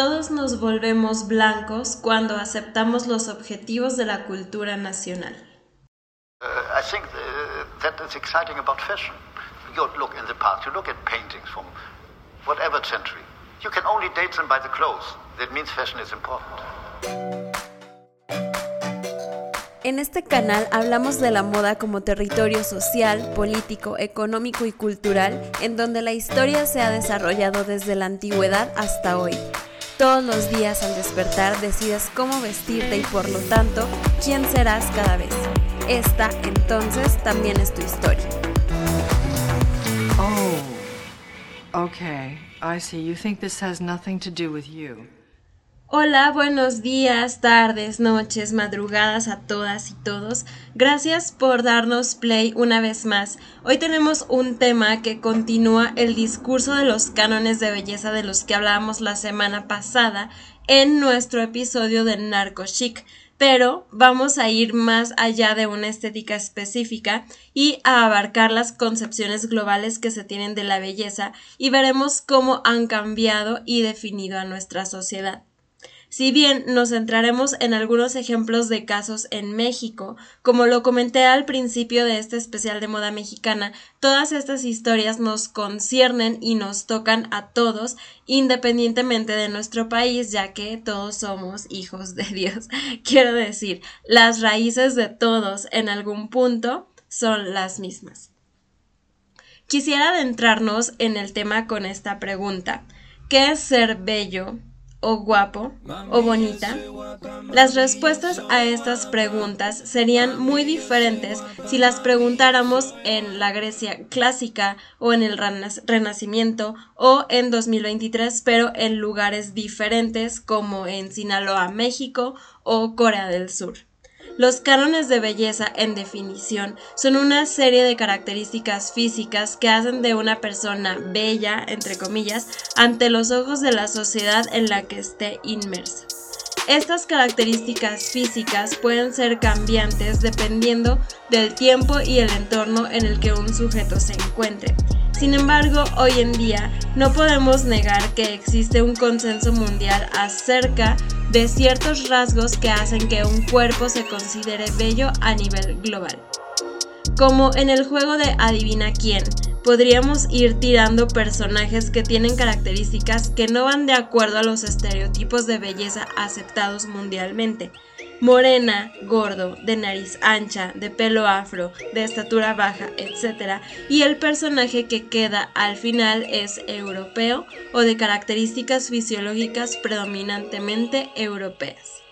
todos nos volvemos blancos cuando aceptamos los objetivos de la cultura nacional. Uh, I think uh, that is exciting about fashion. You look in the past, you look at paintings from whatever century. You can only date them by the clothes. That means fashion is important. En este canal hablamos de la moda como territorio social, político, económico y cultural en donde la historia se ha desarrollado desde la antigüedad hasta hoy. Todos los días al despertar decides cómo vestirte y por lo tanto quién serás cada vez. Esta entonces también es tu historia. Oh, okay. I see. You think this has nothing to do with you. Hola, buenos días, tardes, noches, madrugadas a todas y todos. Gracias por darnos play una vez más. Hoy tenemos un tema que continúa el discurso de los cánones de belleza de los que hablábamos la semana pasada en nuestro episodio de Narco Chic, pero vamos a ir más allá de una estética específica y a abarcar las concepciones globales que se tienen de la belleza y veremos cómo han cambiado y definido a nuestra sociedad. Si bien nos centraremos en algunos ejemplos de casos en México, como lo comenté al principio de este especial de moda mexicana, todas estas historias nos conciernen y nos tocan a todos, independientemente de nuestro país, ya que todos somos hijos de Dios. Quiero decir, las raíces de todos en algún punto son las mismas. Quisiera adentrarnos en el tema con esta pregunta. ¿Qué es ser bello? O guapo o bonita? Las respuestas a estas preguntas serían muy diferentes si las preguntáramos en la Grecia clásica o en el Renacimiento o en 2023, pero en lugares diferentes como en Sinaloa, México o Corea del Sur. Los cánones de belleza, en definición, son una serie de características físicas que hacen de una persona bella, entre comillas, ante los ojos de la sociedad en la que esté inmersa. Estas características físicas pueden ser cambiantes dependiendo del tiempo y el entorno en el que un sujeto se encuentre. Sin embargo, hoy en día no podemos negar que existe un consenso mundial acerca de ciertos rasgos que hacen que un cuerpo se considere bello a nivel global. Como en el juego de Adivina quién, podríamos ir tirando personajes que tienen características que no van de acuerdo a los estereotipos de belleza aceptados mundialmente morena, gordo, de nariz ancha, de pelo afro, de estatura baja, etc. Y el personaje que queda al final es europeo o de características fisiológicas predominantemente europeas.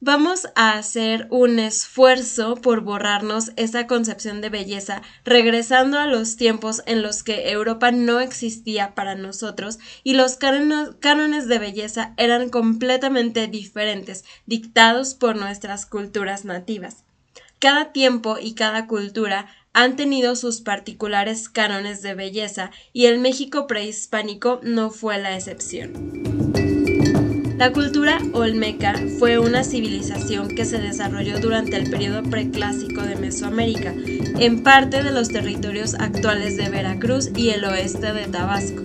Vamos a hacer un esfuerzo por borrarnos esa concepción de belleza, regresando a los tiempos en los que Europa no existía para nosotros y los cánones de belleza eran completamente diferentes, dictados por nuestras culturas nativas. Cada tiempo y cada cultura han tenido sus particulares cánones de belleza y el México prehispánico no fue la excepción. La cultura olmeca fue una civilización que se desarrolló durante el periodo preclásico de Mesoamérica, en parte de los territorios actuales de Veracruz y el oeste de Tabasco.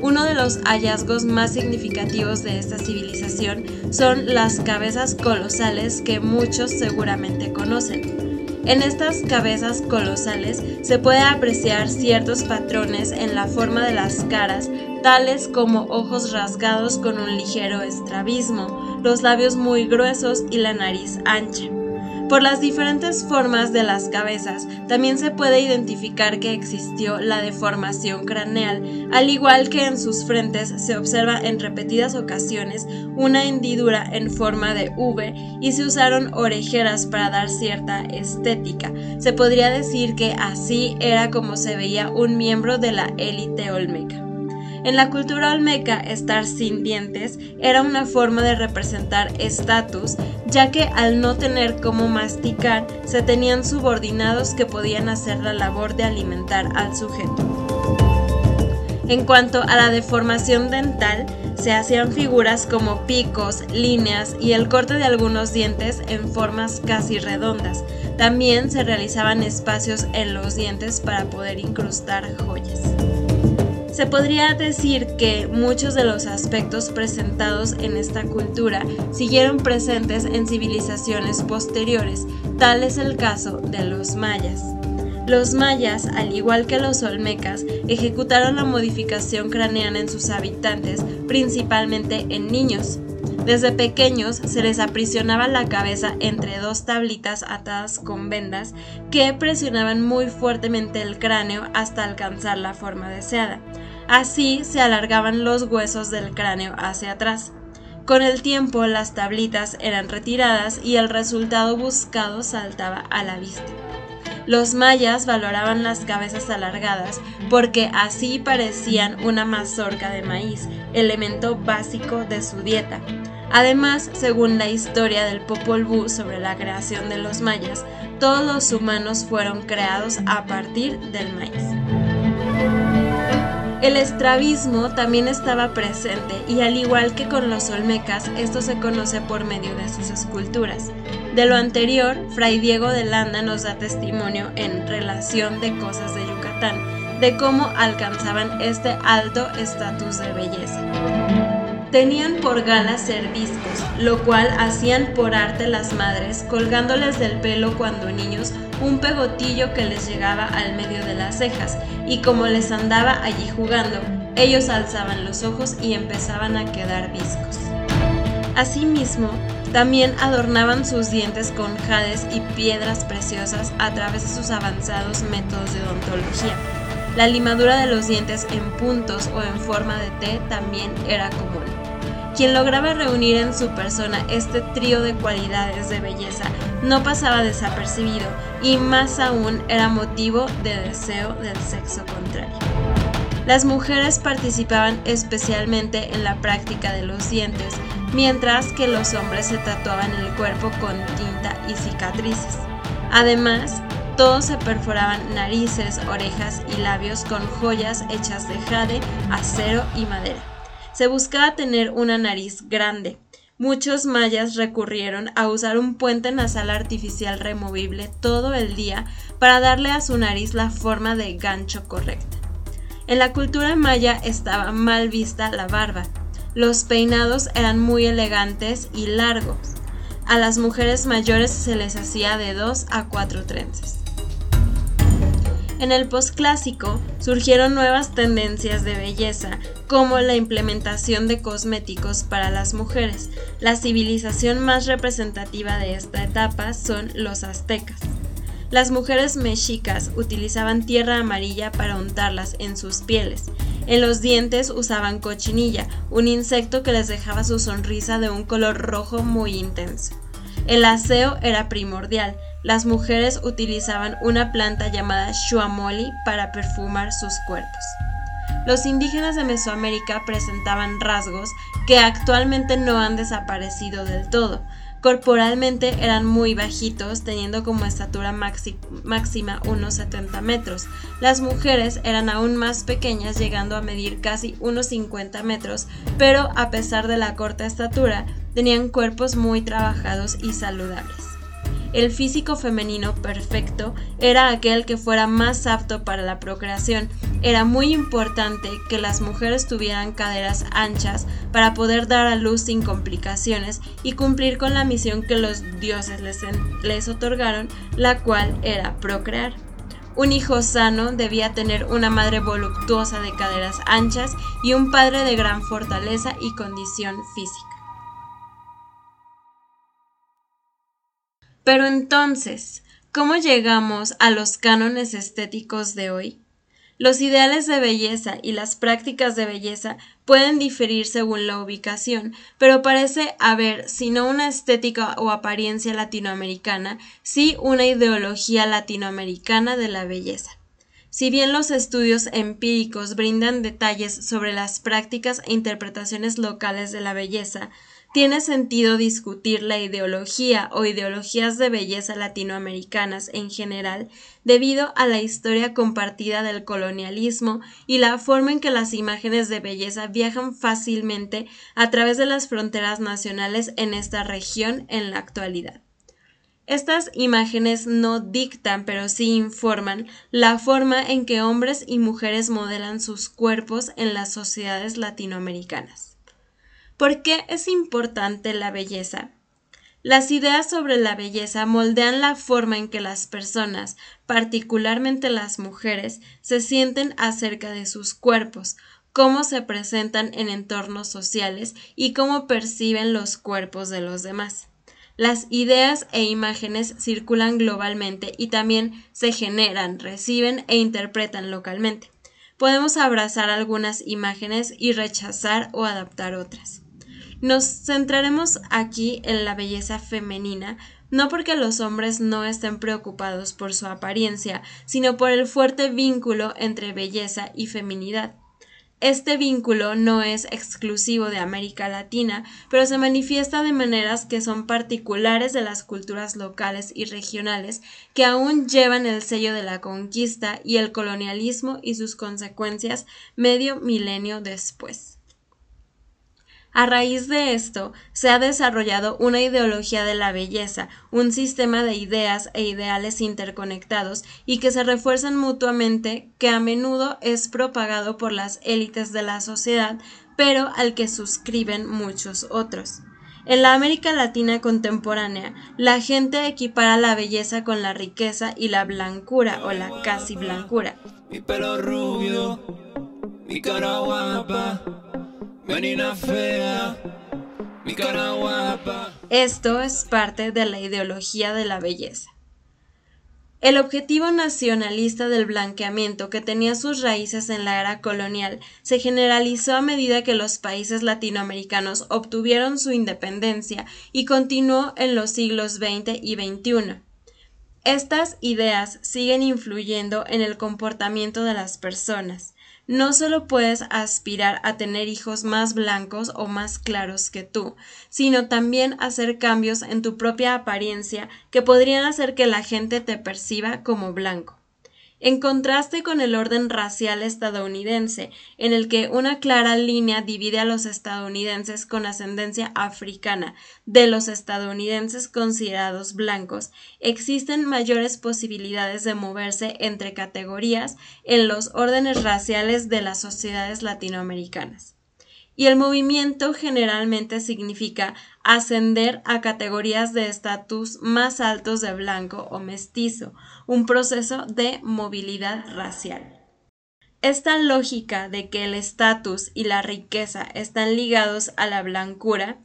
Uno de los hallazgos más significativos de esta civilización son las cabezas colosales que muchos seguramente conocen. En estas cabezas colosales se puede apreciar ciertos patrones en la forma de las caras, tales como ojos rasgados con un ligero estrabismo, los labios muy gruesos y la nariz ancha. Por las diferentes formas de las cabezas, también se puede identificar que existió la deformación craneal, al igual que en sus frentes se observa en repetidas ocasiones una hendidura en forma de V y se usaron orejeras para dar cierta estética. Se podría decir que así era como se veía un miembro de la élite olmeca. En la cultura olmeca, estar sin dientes era una forma de representar estatus, ya que al no tener cómo masticar, se tenían subordinados que podían hacer la labor de alimentar al sujeto. En cuanto a la deformación dental, se hacían figuras como picos, líneas y el corte de algunos dientes en formas casi redondas. También se realizaban espacios en los dientes para poder incrustar joyas. Se podría decir que muchos de los aspectos presentados en esta cultura siguieron presentes en civilizaciones posteriores, tal es el caso de los mayas. Los mayas, al igual que los olmecas, ejecutaron la modificación craneana en sus habitantes, principalmente en niños. Desde pequeños se les aprisionaba la cabeza entre dos tablitas atadas con vendas que presionaban muy fuertemente el cráneo hasta alcanzar la forma deseada. Así se alargaban los huesos del cráneo hacia atrás. Con el tiempo las tablitas eran retiradas y el resultado buscado saltaba a la vista. Los mayas valoraban las cabezas alargadas porque así parecían una mazorca de maíz, elemento básico de su dieta. Además, según la historia del Popol Vuh sobre la creación de los mayas, todos los humanos fueron creados a partir del maíz. El estrabismo también estaba presente y al igual que con los olmecas, esto se conoce por medio de sus esculturas. De lo anterior, Fray Diego de Landa nos da testimonio en Relación de Cosas de Yucatán, de cómo alcanzaban este alto estatus de belleza. Tenían por gala ser discos, lo cual hacían por arte las madres, colgándoles del pelo cuando niños un pegotillo que les llegaba al medio de las cejas, y como les andaba allí jugando, ellos alzaban los ojos y empezaban a quedar viscos. Asimismo, también adornaban sus dientes con jades y piedras preciosas a través de sus avanzados métodos de odontología. La limadura de los dientes en puntos o en forma de T también era común. Quien lograba reunir en su persona este trío de cualidades de belleza no pasaba desapercibido y más aún era motivo de deseo del sexo contrario. Las mujeres participaban especialmente en la práctica de los dientes, mientras que los hombres se tatuaban el cuerpo con tinta y cicatrices. Además, todos se perforaban narices, orejas y labios con joyas hechas de jade, acero y madera se buscaba tener una nariz grande. Muchos mayas recurrieron a usar un puente nasal artificial removible todo el día para darle a su nariz la forma de gancho correcta. En la cultura maya estaba mal vista la barba. Los peinados eran muy elegantes y largos. A las mujeres mayores se les hacía de dos a cuatro trenzas. En el posclásico surgieron nuevas tendencias de belleza, como la implementación de cosméticos para las mujeres. La civilización más representativa de esta etapa son los aztecas. Las mujeres mexicas utilizaban tierra amarilla para untarlas en sus pieles. En los dientes usaban cochinilla, un insecto que les dejaba su sonrisa de un color rojo muy intenso. El aseo era primordial, las mujeres utilizaban una planta llamada shuamoli para perfumar sus cuerpos. Los indígenas de Mesoamérica presentaban rasgos que actualmente no han desaparecido del todo. Corporalmente eran muy bajitos, teniendo como estatura máxima unos 70 metros. Las mujeres eran aún más pequeñas, llegando a medir casi unos 50 metros, pero a pesar de la corta estatura, tenían cuerpos muy trabajados y saludables. El físico femenino perfecto era aquel que fuera más apto para la procreación. Era muy importante que las mujeres tuvieran caderas anchas para poder dar a luz sin complicaciones y cumplir con la misión que los dioses les, otorgaron, la cual era procrear. Un hijo sano debía tener una madre voluptuosa de caderas anchas y un padre de gran fortaleza y condición física. Pero entonces, ¿cómo llegamos a los cánones estéticos de hoy? Los ideales de belleza y las prácticas de belleza pueden diferir según la ubicación, pero parece haber, si no una estética o apariencia latinoamericana, sí una ideología latinoamericana de la belleza. Si bien los estudios empíricos brindan detalles sobre las prácticas e interpretaciones locales de la belleza, tiene sentido discutir la ideología o ideologías de belleza latinoamericanas en general debido a la historia compartida del colonialismo y la forma en que las imágenes de belleza viajan fácilmente a través de las fronteras nacionales en esta región en la actualidad. Estas imágenes no dictan, pero sí informan la forma en que hombres y mujeres modelan sus cuerpos en las sociedades latinoamericanas. ¿Por qué es importante la belleza? Las ideas sobre la belleza moldean la forma en que las personas, particularmente las mujeres, se sienten acerca de sus cuerpos, cómo se presentan en entornos sociales y cómo perciben los cuerpos de los demás. Las ideas e imágenes circulan globalmente y también se generan, reciben e interpretan localmente. Podemos abrazar algunas imágenes y rechazar o adaptar otras. Nos centraremos aquí en la belleza femenina, no porque los hombres no estén preocupados por su apariencia, sino por el fuerte vínculo entre belleza y feminidad. Este vínculo no es exclusivo de América Latina, pero se manifiesta de maneras que son particulares de las culturas locales y regionales que aún llevan el sello de la conquista y el colonialismo y sus consecuencias medio milenio después. A raíz de esto, se ha desarrollado una ideología de la belleza, un sistema de ideas e ideales interconectados y que se refuerzan mutuamente, que a menudo es propagado por las élites de la sociedad, pero al que suscriben muchos otros. En la América Latina contemporánea, la gente equipara la belleza con la riqueza y la blancura o la casi blancura. Mi pelo rubio, esto es parte de la ideología de la belleza. El objetivo nacionalista del blanqueamiento, que tenía sus raíces en la era colonial, se generalizó a medida que los países latinoamericanos obtuvieron su independencia y continuó en los siglos XX y XXI. Estas ideas siguen influyendo en el comportamiento de las personas no solo puedes aspirar a tener hijos más blancos o más claros que tú, sino también hacer cambios en tu propia apariencia que podrían hacer que la gente te perciba como blanco en contraste con el orden racial estadounidense, en el que una clara línea divide a los estadounidenses con ascendencia africana de los estadounidenses considerados blancos, existen mayores posibilidades de moverse entre categorías en los órdenes raciales de las sociedades latinoamericanas. Y el movimiento generalmente significa ascender a categorías de estatus más altos de blanco o mestizo, un proceso de movilidad racial. Esta lógica de que el estatus y la riqueza están ligados a la blancura,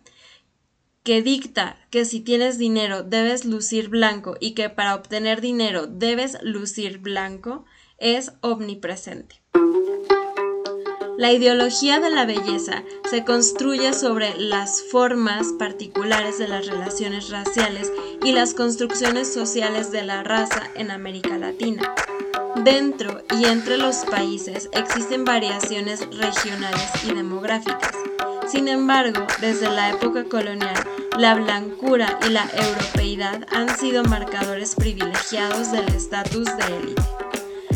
que dicta que si tienes dinero debes lucir blanco y que para obtener dinero debes lucir blanco, es omnipresente. La ideología de la belleza se construye sobre las formas particulares de las relaciones raciales y las construcciones sociales de la raza en América Latina. Dentro y entre los países existen variaciones regionales y demográficas. Sin embargo, desde la época colonial, la blancura y la europeidad han sido marcadores privilegiados del estatus de élite.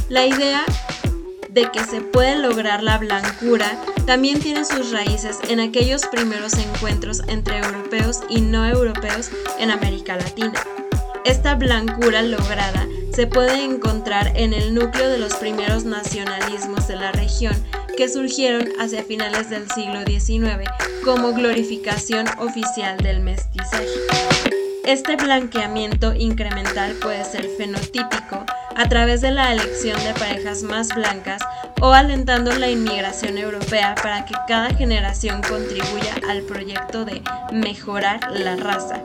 La idea de que se puede lograr la blancura también tiene sus raíces en aquellos primeros encuentros entre europeos y no europeos en América Latina. Esta blancura lograda se puede encontrar en el núcleo de los primeros nacionalismos de la región que surgieron hacia finales del siglo XIX como glorificación oficial del mestizaje. Este blanqueamiento incremental puede ser fenotípico a través de la elección de parejas más blancas o alentando la inmigración europea para que cada generación contribuya al proyecto de mejorar la raza.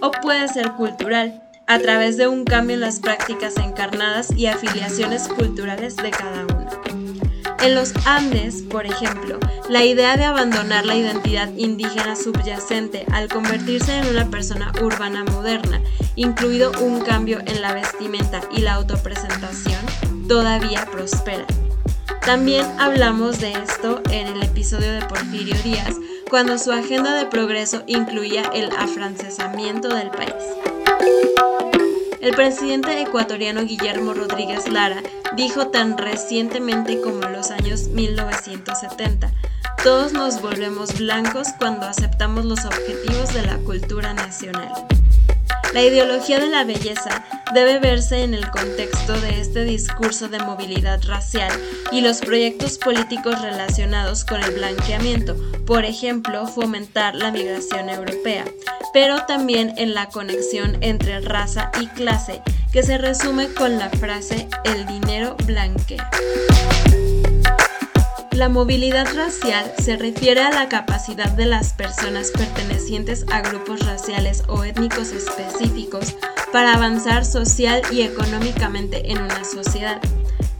O puede ser cultural, a través de un cambio en las prácticas encarnadas y afiliaciones culturales de cada uno. En los Andes, por ejemplo, la idea de abandonar la identidad indígena subyacente al convertirse en una persona urbana moderna, incluido un cambio en la vestimenta y la autopresentación, todavía prospera. También hablamos de esto en el episodio de Porfirio Díaz, cuando su agenda de progreso incluía el afrancesamiento del país. El presidente ecuatoriano Guillermo Rodríguez Lara dijo tan recientemente como en los años 1970, todos nos volvemos blancos cuando aceptamos los objetivos de la cultura nacional. La ideología de la belleza debe verse en el contexto de este discurso de movilidad racial y los proyectos políticos relacionados con el blanqueamiento, por ejemplo, fomentar la migración europea, pero también en la conexión entre raza y clase, que se resume con la frase el dinero blanquea. La movilidad racial se refiere a la capacidad de las personas pertenecientes a grupos raciales o étnicos específicos para avanzar social y económicamente en una sociedad.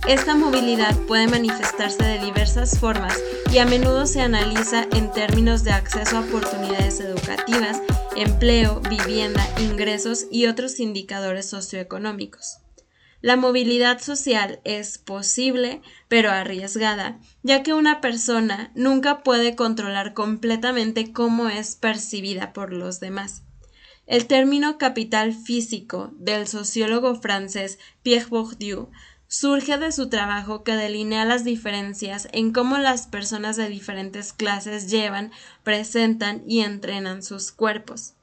Esta movilidad puede manifestarse de diversas formas y a menudo se analiza en términos de acceso a oportunidades educativas, empleo, vivienda, ingresos y otros indicadores socioeconómicos. La movilidad social es posible, pero arriesgada, ya que una persona nunca puede controlar completamente cómo es percibida por los demás. El término capital físico del sociólogo francés Pierre Bourdieu surge de su trabajo que delinea las diferencias en cómo las personas de diferentes clases llevan, presentan y entrenan sus cuerpos.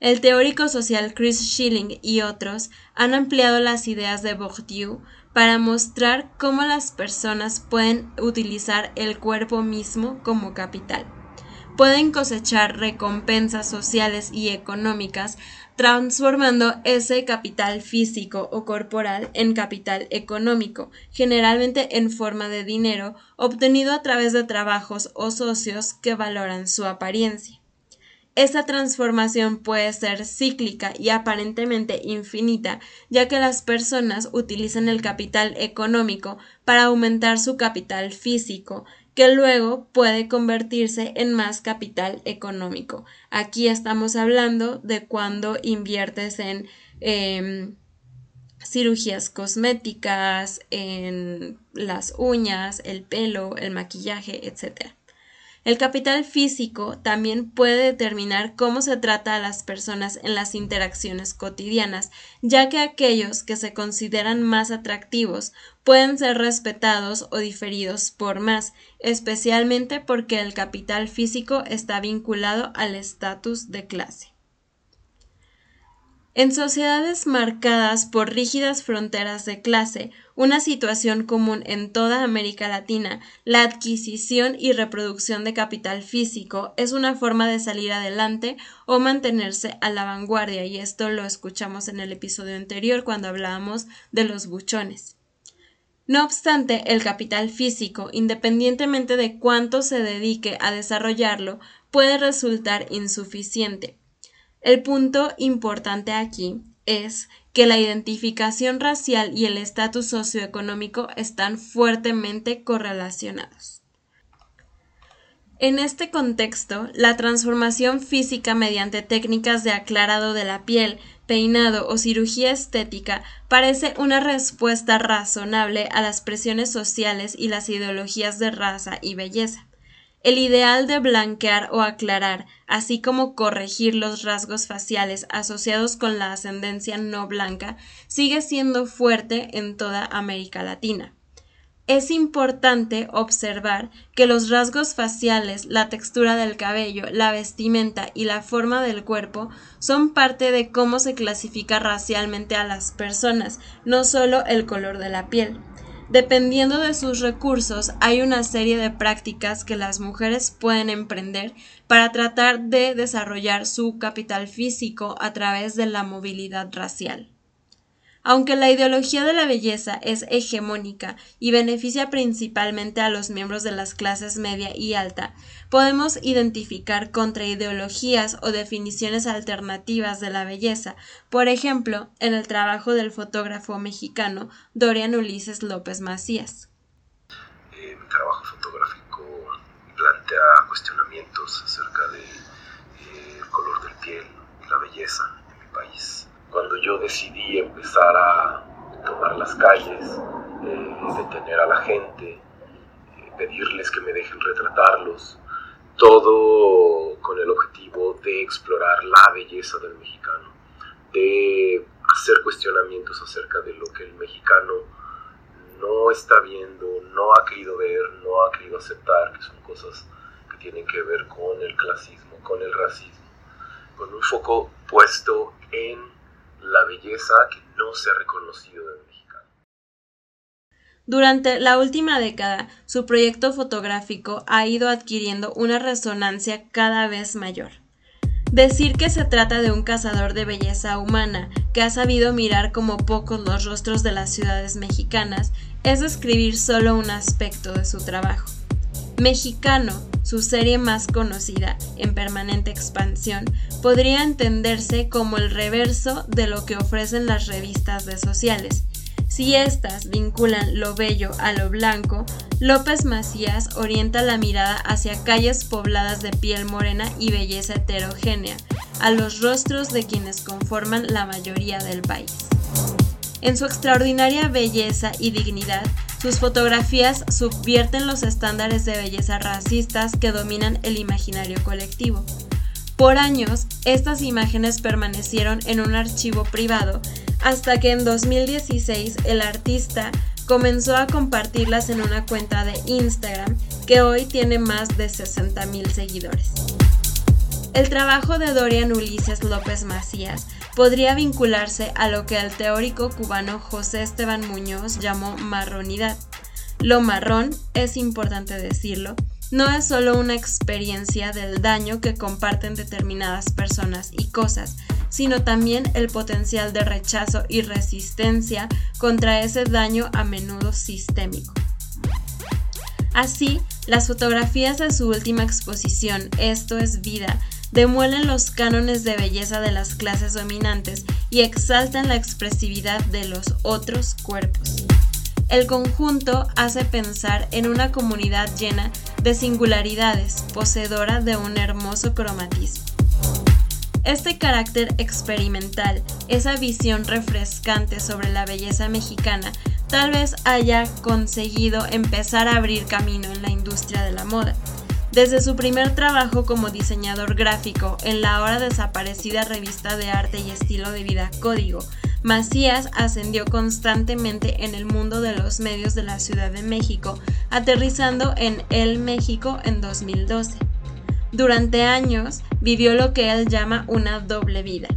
El teórico social Chris Schilling y otros han ampliado las ideas de Bourdieu para mostrar cómo las personas pueden utilizar el cuerpo mismo como capital. Pueden cosechar recompensas sociales y económicas transformando ese capital físico o corporal en capital económico, generalmente en forma de dinero obtenido a través de trabajos o socios que valoran su apariencia. Esta transformación puede ser cíclica y aparentemente infinita, ya que las personas utilizan el capital económico para aumentar su capital físico, que luego puede convertirse en más capital económico. Aquí estamos hablando de cuando inviertes en em, cirugías cosméticas, en las uñas, el pelo, el maquillaje, etc. El capital físico también puede determinar cómo se trata a las personas en las interacciones cotidianas, ya que aquellos que se consideran más atractivos pueden ser respetados o diferidos por más, especialmente porque el capital físico está vinculado al estatus de clase. En sociedades marcadas por rígidas fronteras de clase, una situación común en toda América Latina, la adquisición y reproducción de capital físico es una forma de salir adelante o mantenerse a la vanguardia, y esto lo escuchamos en el episodio anterior cuando hablábamos de los buchones. No obstante, el capital físico, independientemente de cuánto se dedique a desarrollarlo, puede resultar insuficiente. El punto importante aquí es que la identificación racial y el estatus socioeconómico están fuertemente correlacionados. En este contexto, la transformación física mediante técnicas de aclarado de la piel, peinado o cirugía estética parece una respuesta razonable a las presiones sociales y las ideologías de raza y belleza. El ideal de blanquear o aclarar, así como corregir los rasgos faciales asociados con la ascendencia no blanca, sigue siendo fuerte en toda América Latina. Es importante observar que los rasgos faciales, la textura del cabello, la vestimenta y la forma del cuerpo son parte de cómo se clasifica racialmente a las personas, no solo el color de la piel. Dependiendo de sus recursos, hay una serie de prácticas que las mujeres pueden emprender para tratar de desarrollar su capital físico a través de la movilidad racial. Aunque la ideología de la belleza es hegemónica y beneficia principalmente a los miembros de las clases media y alta, podemos identificar contraideologías o definiciones alternativas de la belleza, por ejemplo, en el trabajo del fotógrafo mexicano Dorian Ulises López Macías. Eh, mi trabajo fotográfico plantea cuestionamientos acerca del de, eh, color del piel y la belleza en mi país cuando yo decidí empezar a tomar las calles, eh, detener a la gente, eh, pedirles que me dejen retratarlos, todo con el objetivo de explorar la belleza del mexicano, de hacer cuestionamientos acerca de lo que el mexicano no está viendo, no ha querido ver, no ha querido aceptar, que son cosas que tienen que ver con el clasismo, con el racismo con un foco puesto en la belleza que no se ha reconocido del mexicano. Durante la última década, su proyecto fotográfico ha ido adquiriendo una resonancia cada vez mayor. Decir que se trata de un cazador de belleza humana que ha sabido mirar como pocos los rostros de las ciudades mexicanas es describir solo un aspecto de su trabajo. Mexicano, su serie más conocida, en permanente expansión, podría entenderse como el reverso de lo que ofrecen las revistas de sociales. Si éstas vinculan lo bello a lo blanco, López Macías orienta la mirada hacia calles pobladas de piel morena y belleza heterogénea, a los rostros de quienes conforman la mayoría del país. En su extraordinaria belleza y dignidad, sus fotografías subvierten los estándares de belleza racistas que dominan el imaginario colectivo. Por años, estas imágenes permanecieron en un archivo privado hasta que en 2016 el artista comenzó a compartirlas en una cuenta de Instagram que hoy tiene más de 60.000 seguidores. El trabajo de Dorian Ulises López Macías podría vincularse a lo que el teórico cubano José Esteban Muñoz llamó marronidad. Lo marrón, es importante decirlo, no es solo una experiencia del daño que comparten determinadas personas y cosas, sino también el potencial de rechazo y resistencia contra ese daño a menudo sistémico. Así, las fotografías de su última exposición, Esto es vida, demuelen los cánones de belleza de las clases dominantes y exaltan la expresividad de los otros cuerpos. El conjunto hace pensar en una comunidad llena de singularidades, poseedora de un hermoso cromatismo. Este carácter experimental, esa visión refrescante sobre la belleza mexicana, tal vez haya conseguido empezar a abrir camino en la industria de la moda. Desde su primer trabajo como diseñador gráfico en la ahora desaparecida revista de arte y estilo de vida Código, Macías ascendió constantemente en el mundo de los medios de la Ciudad de México, aterrizando en El México en 2012. Durante años vivió lo que él llama una doble vida.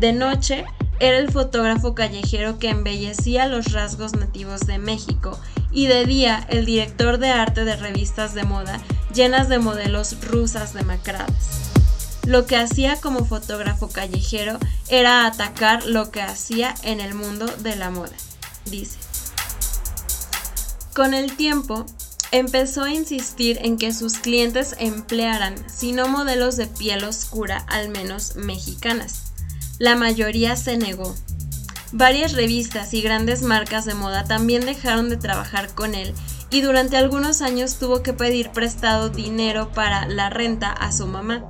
De noche, era el fotógrafo callejero que embellecía los rasgos nativos de México y de día el director de arte de revistas de moda llenas de modelos rusas demacradas. Lo que hacía como fotógrafo callejero era atacar lo que hacía en el mundo de la moda, dice. Con el tiempo, empezó a insistir en que sus clientes emplearan, si no modelos de piel oscura, al menos mexicanas. La mayoría se negó. Varias revistas y grandes marcas de moda también dejaron de trabajar con él y durante algunos años tuvo que pedir prestado dinero para la renta a su mamá.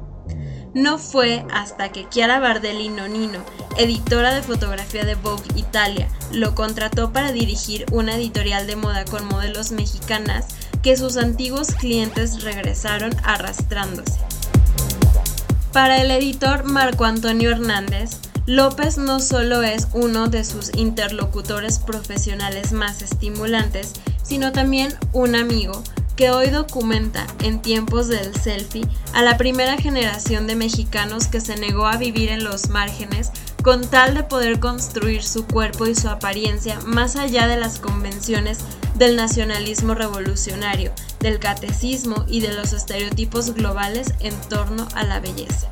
No fue hasta que Chiara Bardelli Nonino, editora de fotografía de Vogue Italia, lo contrató para dirigir una editorial de moda con modelos mexicanas que sus antiguos clientes regresaron arrastrándose. Para el editor Marco Antonio Hernández, López no solo es uno de sus interlocutores profesionales más estimulantes, sino también un amigo que hoy documenta en tiempos del selfie a la primera generación de mexicanos que se negó a vivir en los márgenes con tal de poder construir su cuerpo y su apariencia más allá de las convenciones del nacionalismo revolucionario, del catecismo y de los estereotipos globales en torno a la belleza.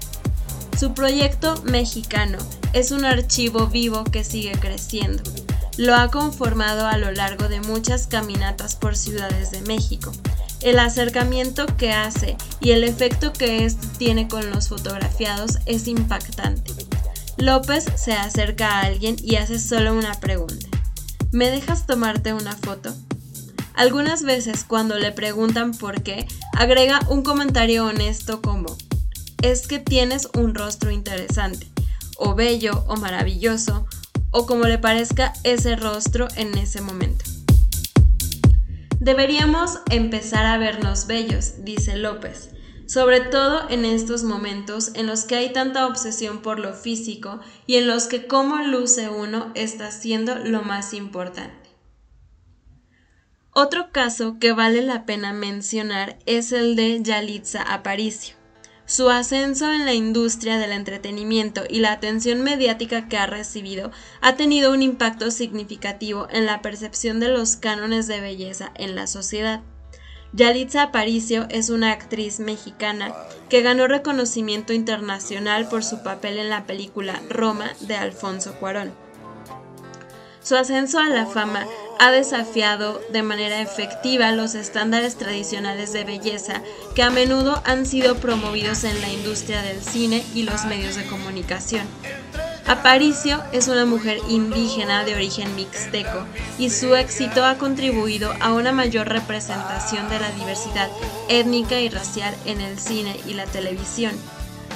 Su proyecto mexicano es un archivo vivo que sigue creciendo. Lo ha conformado a lo largo de muchas caminatas por ciudades de México. El acercamiento que hace y el efecto que esto tiene con los fotografiados es impactante. López se acerca a alguien y hace solo una pregunta. ¿Me dejas tomarte una foto? Algunas veces cuando le preguntan por qué, agrega un comentario honesto como, es que tienes un rostro interesante, o bello, o maravilloso, o como le parezca ese rostro en ese momento. Deberíamos empezar a vernos bellos, dice López, sobre todo en estos momentos en los que hay tanta obsesión por lo físico y en los que cómo luce uno está siendo lo más importante. Otro caso que vale la pena mencionar es el de Yalitza Aparicio. Su ascenso en la industria del entretenimiento y la atención mediática que ha recibido ha tenido un impacto significativo en la percepción de los cánones de belleza en la sociedad. Yalitza Aparicio es una actriz mexicana que ganó reconocimiento internacional por su papel en la película Roma de Alfonso Cuarón. Su ascenso a la fama ha desafiado de manera efectiva los estándares tradicionales de belleza que a menudo han sido promovidos en la industria del cine y los medios de comunicación. Aparicio es una mujer indígena de origen mixteco y su éxito ha contribuido a una mayor representación de la diversidad étnica y racial en el cine y la televisión.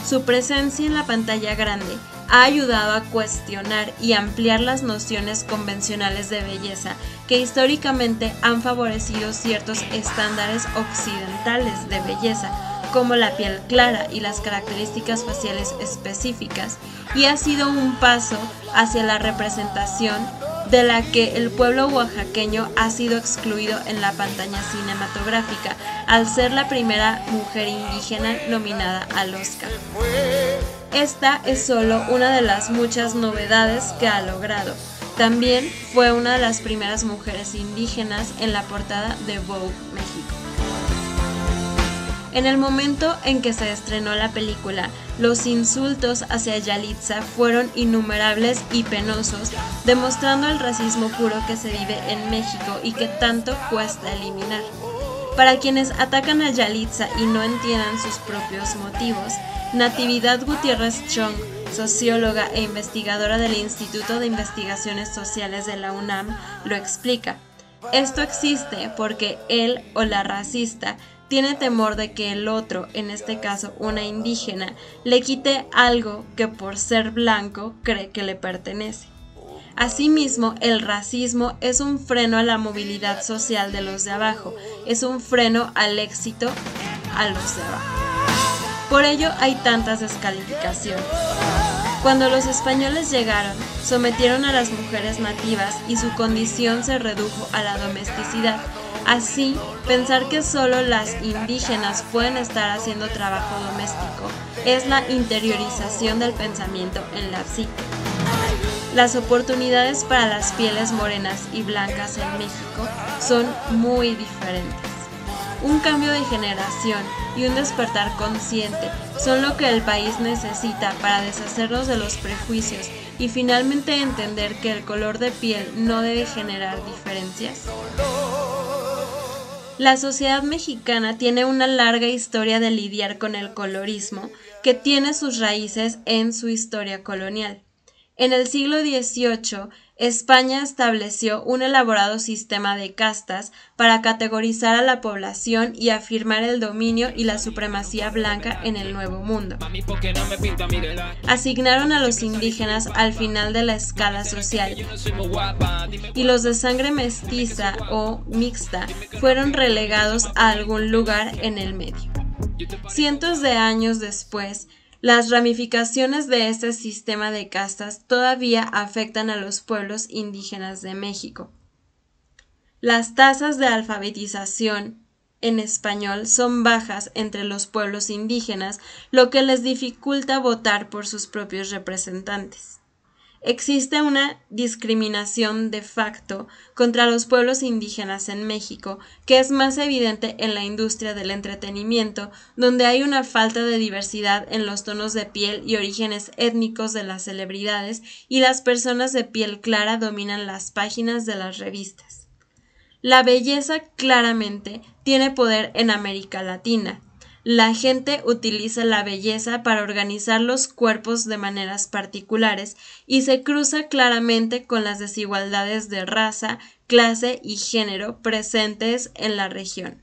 Su presencia en la pantalla grande ha ayudado a cuestionar y ampliar las nociones convencionales de belleza que históricamente han favorecido ciertos estándares occidentales de belleza, como la piel clara y las características faciales específicas, y ha sido un paso hacia la representación de la que el pueblo oaxaqueño ha sido excluido en la pantalla cinematográfica al ser la primera mujer indígena nominada al Oscar. Esta es solo una de las muchas novedades que ha logrado. También fue una de las primeras mujeres indígenas en la portada de Vogue México. En el momento en que se estrenó la película, los insultos hacia Yalitza fueron innumerables y penosos, demostrando el racismo puro que se vive en México y que tanto cuesta eliminar. Para quienes atacan a Yalitza y no entiendan sus propios motivos, Natividad Gutiérrez Chong, socióloga e investigadora del Instituto de Investigaciones Sociales de la UNAM, lo explica. Esto existe porque él o la racista tiene temor de que el otro, en este caso una indígena, le quite algo que por ser blanco cree que le pertenece. Asimismo, el racismo es un freno a la movilidad social de los de abajo, es un freno al éxito a los de abajo. Por ello hay tantas descalificaciones. Cuando los españoles llegaron, sometieron a las mujeres nativas y su condición se redujo a la domesticidad. Así, pensar que solo las indígenas pueden estar haciendo trabajo doméstico es la interiorización del pensamiento en la psique. Las oportunidades para las pieles morenas y blancas en México son muy diferentes. Un cambio de generación y un despertar consciente son lo que el país necesita para deshacernos de los prejuicios y finalmente entender que el color de piel no debe generar diferencias. La sociedad mexicana tiene una larga historia de lidiar con el colorismo que tiene sus raíces en su historia colonial. En el siglo XVIII, España estableció un elaborado sistema de castas para categorizar a la población y afirmar el dominio y la supremacía blanca en el Nuevo Mundo. Asignaron a los indígenas al final de la escala social y los de sangre mestiza o mixta fueron relegados a algún lugar en el medio. Cientos de años después, las ramificaciones de este sistema de castas todavía afectan a los pueblos indígenas de México. Las tasas de alfabetización en español son bajas entre los pueblos indígenas, lo que les dificulta votar por sus propios representantes. Existe una discriminación de facto contra los pueblos indígenas en México, que es más evidente en la industria del entretenimiento, donde hay una falta de diversidad en los tonos de piel y orígenes étnicos de las celebridades y las personas de piel clara dominan las páginas de las revistas. La belleza claramente tiene poder en América Latina, la gente utiliza la belleza para organizar los cuerpos de maneras particulares y se cruza claramente con las desigualdades de raza, clase y género presentes en la región.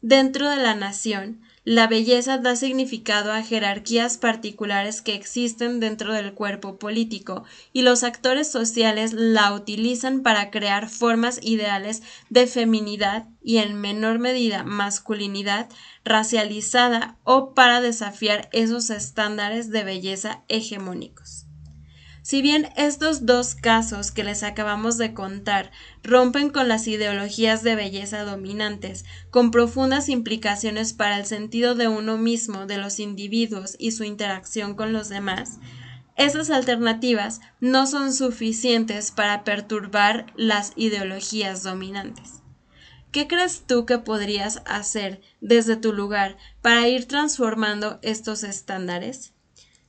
Dentro de la nación, la belleza da significado a jerarquías particulares que existen dentro del cuerpo político y los actores sociales la utilizan para crear formas ideales de feminidad y en menor medida masculinidad racializada o para desafiar esos estándares de belleza hegemónicos. Si bien estos dos casos que les acabamos de contar rompen con las ideologías de belleza dominantes, con profundas implicaciones para el sentido de uno mismo, de los individuos y su interacción con los demás, esas alternativas no son suficientes para perturbar las ideologías dominantes. ¿Qué crees tú que podrías hacer desde tu lugar para ir transformando estos estándares?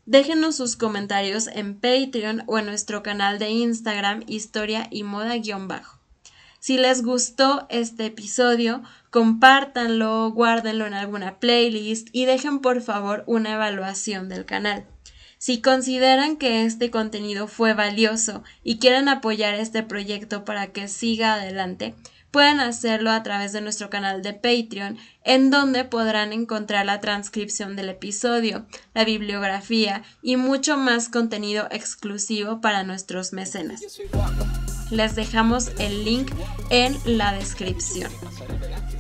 Déjenos sus comentarios en Patreon o en nuestro canal de Instagram Historia y Moda-Bajo. Si les gustó este episodio, compártanlo, guárdenlo en alguna playlist y dejen por favor una evaluación del canal. Si consideran que este contenido fue valioso y quieren apoyar este proyecto para que siga adelante, pueden hacerlo a través de nuestro canal de Patreon, en donde podrán encontrar la transcripción del episodio, la bibliografía y mucho más contenido exclusivo para nuestros mecenas. Les dejamos el link en la descripción.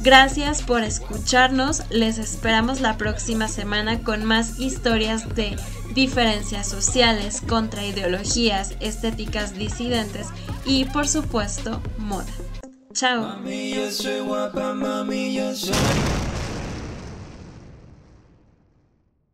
Gracias por escucharnos, les esperamos la próxima semana con más historias de diferencias sociales, contra ideologías, estéticas disidentes y por supuesto moda. Chao. Yo soy mami, yo.